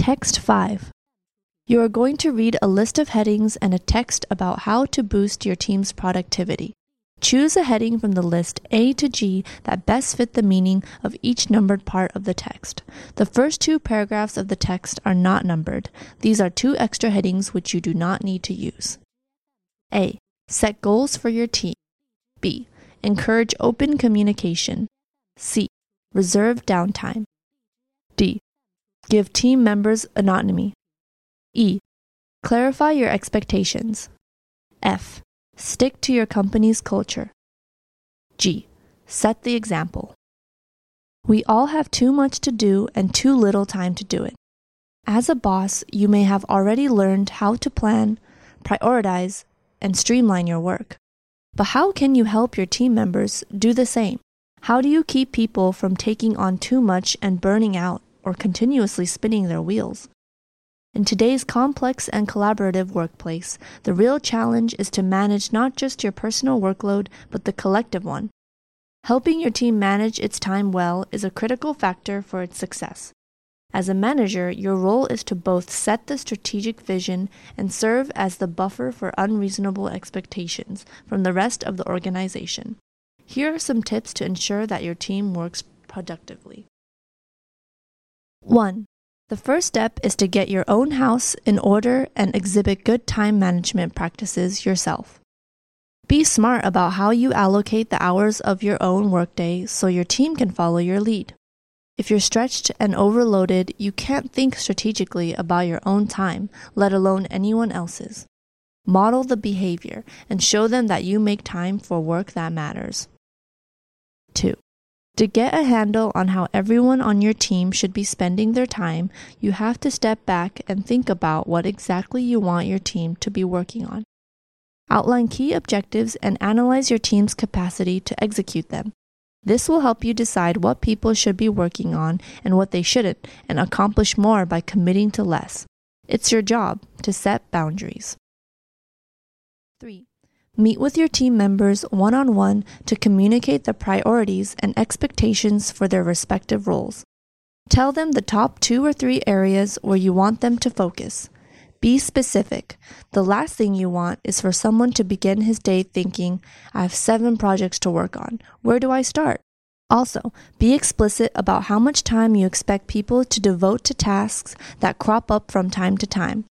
Text 5. You are going to read a list of headings and a text about how to boost your team's productivity. Choose a heading from the list A to G that best fit the meaning of each numbered part of the text. The first two paragraphs of the text are not numbered. These are two extra headings which you do not need to use. A. Set goals for your team. B. Encourage open communication. C. Reserve downtime. D. Give team members autonomy. E. Clarify your expectations. F. Stick to your company's culture. G. Set the example. We all have too much to do and too little time to do it. As a boss, you may have already learned how to plan, prioritize, and streamline your work. But how can you help your team members do the same? How do you keep people from taking on too much and burning out or continuously spinning their wheels? In today's complex and collaborative workplace, the real challenge is to manage not just your personal workload, but the collective one. Helping your team manage its time well is a critical factor for its success. As a manager, your role is to both set the strategic vision and serve as the buffer for unreasonable expectations from the rest of the organization. Here are some tips to ensure that your team works productively. 1. The first step is to get your own house in order and exhibit good time management practices yourself. Be smart about how you allocate the hours of your own workday so your team can follow your lead. If you're stretched and overloaded, you can't think strategically about your own time, let alone anyone else's. Model the behavior and show them that you make time for work that matters. 2. To get a handle on how everyone on your team should be spending their time, you have to step back and think about what exactly you want your team to be working on. Outline key objectives and analyze your team's capacity to execute them. This will help you decide what people should be working on and what they shouldn't, and accomplish more by committing to less. It's your job to set boundaries. 3. Meet with your team members one on one to communicate the priorities and expectations for their respective roles. Tell them the top two or three areas where you want them to focus. Be specific. The last thing you want is for someone to begin his day thinking, I have seven projects to work on. Where do I start? Also, be explicit about how much time you expect people to devote to tasks that crop up from time to time.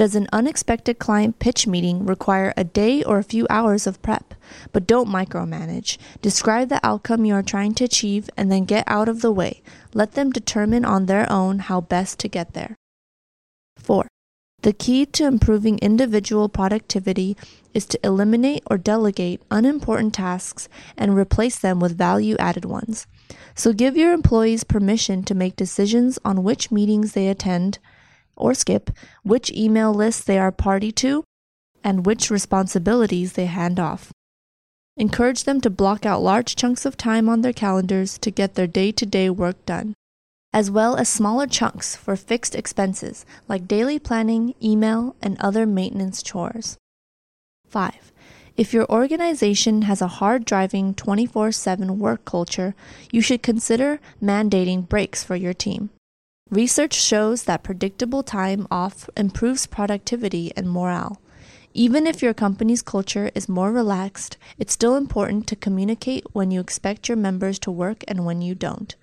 Does an unexpected client pitch meeting require a day or a few hours of prep? But don't micromanage. Describe the outcome you are trying to achieve and then get out of the way. Let them determine on their own how best to get there. 4. The key to improving individual productivity is to eliminate or delegate unimportant tasks and replace them with value added ones. So give your employees permission to make decisions on which meetings they attend or skip, which email lists they are party to, and which responsibilities they hand off. Encourage them to block out large chunks of time on their calendars to get their day to day work done, as well as smaller chunks for fixed expenses like daily planning, email, and other maintenance chores. 5. If your organization has a hard driving 24 7 work culture, you should consider mandating breaks for your team. Research shows that predictable time off improves productivity and morale. Even if your company's culture is more relaxed, it's still important to communicate when you expect your members to work and when you don't.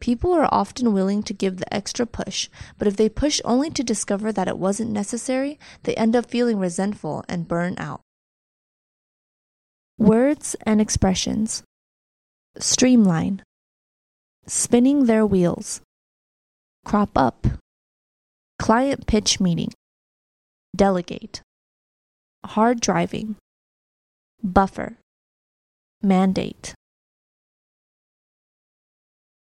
People are often willing to give the extra push, but if they push only to discover that it wasn't necessary, they end up feeling resentful and burn out. Words and expressions Streamline, spinning their wheels crop up, client pitch meeting, delegate, hard driving, buffer, mandate.